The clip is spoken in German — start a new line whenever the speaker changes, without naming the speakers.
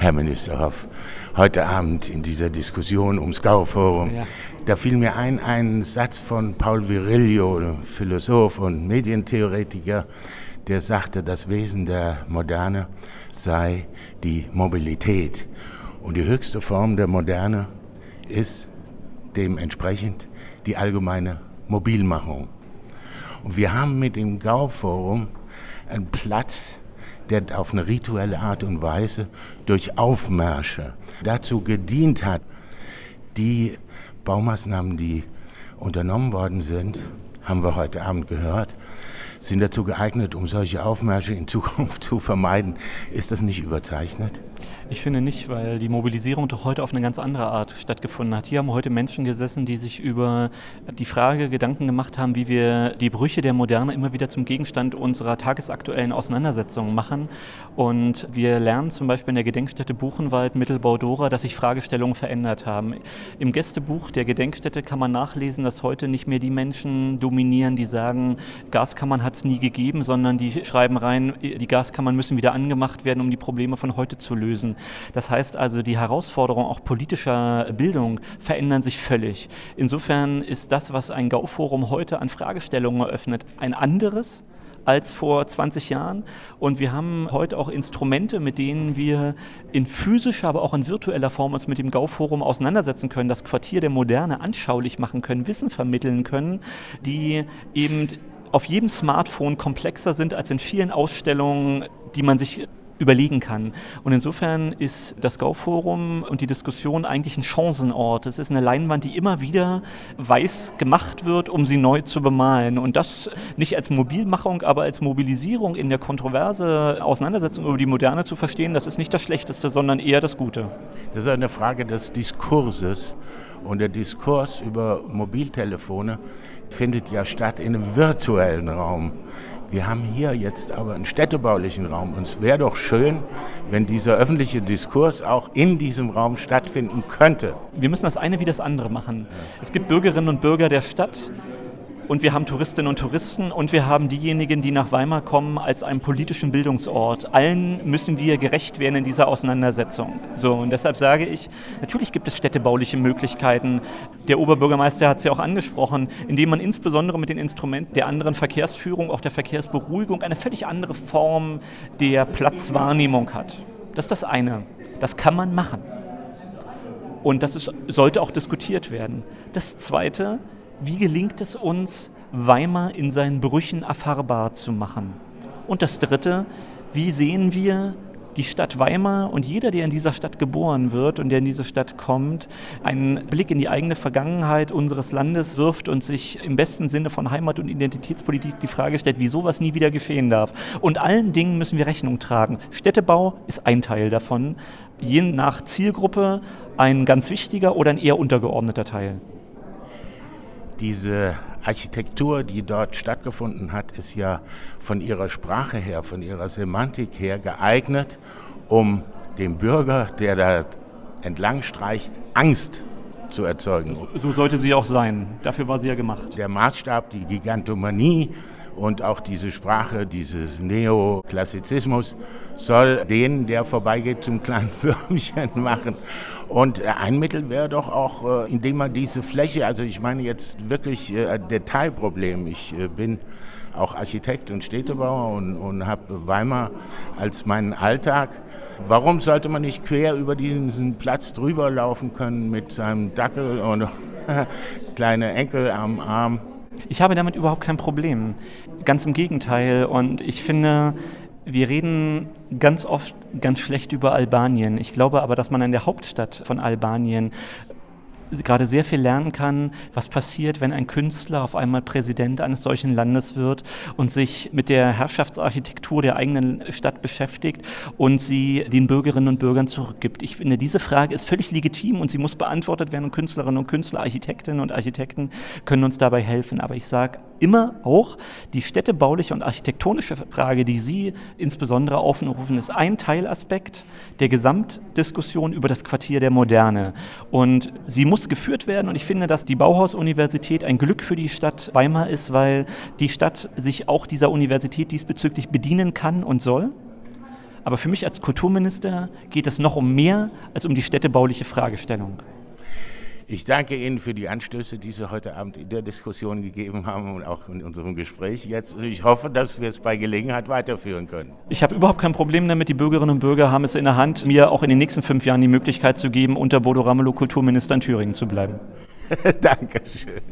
Herr Ministerhoff, heute Abend in dieser Diskussion ums Gauforum. Ja. Da fiel mir ein, ein Satz von Paul Virilio, Philosoph und Medientheoretiker, der sagte, das Wesen der Moderne sei die Mobilität. Und die höchste Form der Moderne ist dementsprechend die allgemeine Mobilmachung. Und wir haben mit dem Gauforum einen Platz, der auf eine rituelle Art und Weise durch Aufmärsche dazu gedient hat, die Baumaßnahmen, die unternommen worden sind, haben wir heute Abend gehört, sind dazu geeignet, um solche Aufmärsche in Zukunft zu vermeiden. Ist das nicht überzeichnet?
Ich finde nicht, weil die Mobilisierung doch heute auf eine ganz andere Art stattgefunden hat. Hier haben heute Menschen gesessen, die sich über die Frage Gedanken gemacht haben, wie wir die Brüche der Moderne immer wieder zum Gegenstand unserer tagesaktuellen Auseinandersetzungen machen. Und wir lernen zum Beispiel in der Gedenkstätte Buchenwald, Mittelbau-Dora, dass sich Fragestellungen verändert haben. Im Gästebuch der Gedenkstätte kann man nachlesen, dass heute nicht mehr die Menschen dominieren, die sagen, Gaskammern hat es nie gegeben, sondern die schreiben rein, die Gaskammern müssen wieder angemacht werden, um die Probleme von heute zu lösen. Das heißt also, die Herausforderungen auch politischer Bildung verändern sich völlig. Insofern ist das, was ein Gauforum heute an Fragestellungen eröffnet, ein anderes als vor 20 Jahren. Und wir haben heute auch Instrumente, mit denen wir in physischer, aber auch in virtueller Form uns mit dem Gauforum auseinandersetzen können, das Quartier der Moderne anschaulich machen können, Wissen vermitteln können, die eben auf jedem Smartphone komplexer sind als in vielen Ausstellungen, die man sich überlegen kann. Und insofern ist das Gauforum und die Diskussion eigentlich ein Chancenort. Es ist eine Leinwand, die immer wieder weiß gemacht wird, um sie neu zu bemalen. Und das nicht als Mobilmachung, aber als Mobilisierung in der kontroverse Auseinandersetzung über die Moderne zu verstehen, das ist nicht das Schlechteste, sondern eher das Gute.
Das ist eine Frage des Diskurses. Und der Diskurs über Mobiltelefone findet ja statt in einem virtuellen Raum. Wir haben hier jetzt aber einen städtebaulichen Raum und es wäre doch schön, wenn dieser öffentliche Diskurs auch in diesem Raum stattfinden könnte.
Wir müssen das eine wie das andere machen. Es gibt Bürgerinnen und Bürger der Stadt, und wir haben Touristinnen und Touristen und wir haben diejenigen, die nach Weimar kommen, als einen politischen Bildungsort. Allen müssen wir gerecht werden in dieser Auseinandersetzung. So, und deshalb sage ich, natürlich gibt es städtebauliche Möglichkeiten. Der Oberbürgermeister hat es ja auch angesprochen, indem man insbesondere mit den Instrumenten der anderen Verkehrsführung, auch der Verkehrsberuhigung, eine völlig andere Form der Platzwahrnehmung hat. Das ist das eine. Das kann man machen. Und das ist, sollte auch diskutiert werden. Das Zweite, wie gelingt es uns, Weimar in seinen Brüchen erfahrbar zu machen? Und das Dritte, wie sehen wir die Stadt Weimar und jeder, der in dieser Stadt geboren wird und der in diese Stadt kommt, einen Blick in die eigene Vergangenheit unseres Landes wirft und sich im besten Sinne von Heimat- und Identitätspolitik die Frage stellt, wie sowas nie wieder geschehen darf. Und allen Dingen müssen wir Rechnung tragen. Städtebau ist ein Teil davon, je nach Zielgruppe ein ganz wichtiger oder ein eher untergeordneter Teil
diese Architektur, die dort stattgefunden hat, ist ja von ihrer Sprache her, von ihrer Semantik her geeignet, um dem Bürger, der da entlang streicht, Angst zu erzeugen.
So sollte sie auch sein. Dafür war sie ja gemacht.
Der Maßstab, die Gigantomanie und auch diese Sprache, dieses Neoklassizismus soll den, der vorbeigeht, zum kleinen Würmchen machen. Und äh, ein Mittel wäre doch auch, äh, indem man diese Fläche, also ich meine jetzt wirklich äh, Detailproblem. Ich bin auch Architekt und Städtebauer und, und habe Weimar als meinen Alltag. Warum sollte man nicht quer über diesen Platz drüber laufen können mit seinem Dackel und kleine Enkel am Arm?
Ich habe damit überhaupt kein Problem. Ganz im Gegenteil. Und ich finde, wir reden ganz oft ganz schlecht über Albanien. Ich glaube aber, dass man in der Hauptstadt von Albanien gerade sehr viel lernen kann, was passiert, wenn ein Künstler auf einmal Präsident eines solchen Landes wird und sich mit der Herrschaftsarchitektur der eigenen Stadt beschäftigt und sie den Bürgerinnen und Bürgern zurückgibt. Ich finde, diese Frage ist völlig legitim und sie muss beantwortet werden und Künstlerinnen und Künstler, Architektinnen und Architekten können uns dabei helfen. Aber ich sage immer auch, die städtebauliche und architektonische Frage, die Sie insbesondere aufrufen, ist ein Teilaspekt der Gesamtdiskussion über das Quartier der Moderne. Und sie muss geführt werden und ich finde, dass die Bauhaus-Universität ein Glück für die Stadt Weimar ist, weil die Stadt sich auch dieser Universität diesbezüglich bedienen kann und soll. Aber für mich als Kulturminister geht es noch um mehr als um die städtebauliche Fragestellung.
Ich danke Ihnen für die Anstöße, die Sie heute Abend in der Diskussion gegeben haben und auch in unserem Gespräch jetzt. Und ich hoffe, dass wir es bei Gelegenheit weiterführen können.
Ich habe überhaupt kein Problem damit. Die Bürgerinnen und Bürger haben es in der Hand, mir auch in den nächsten fünf Jahren die Möglichkeit zu geben, unter Bodo Ramelow Kulturminister in Thüringen zu bleiben.
Dankeschön.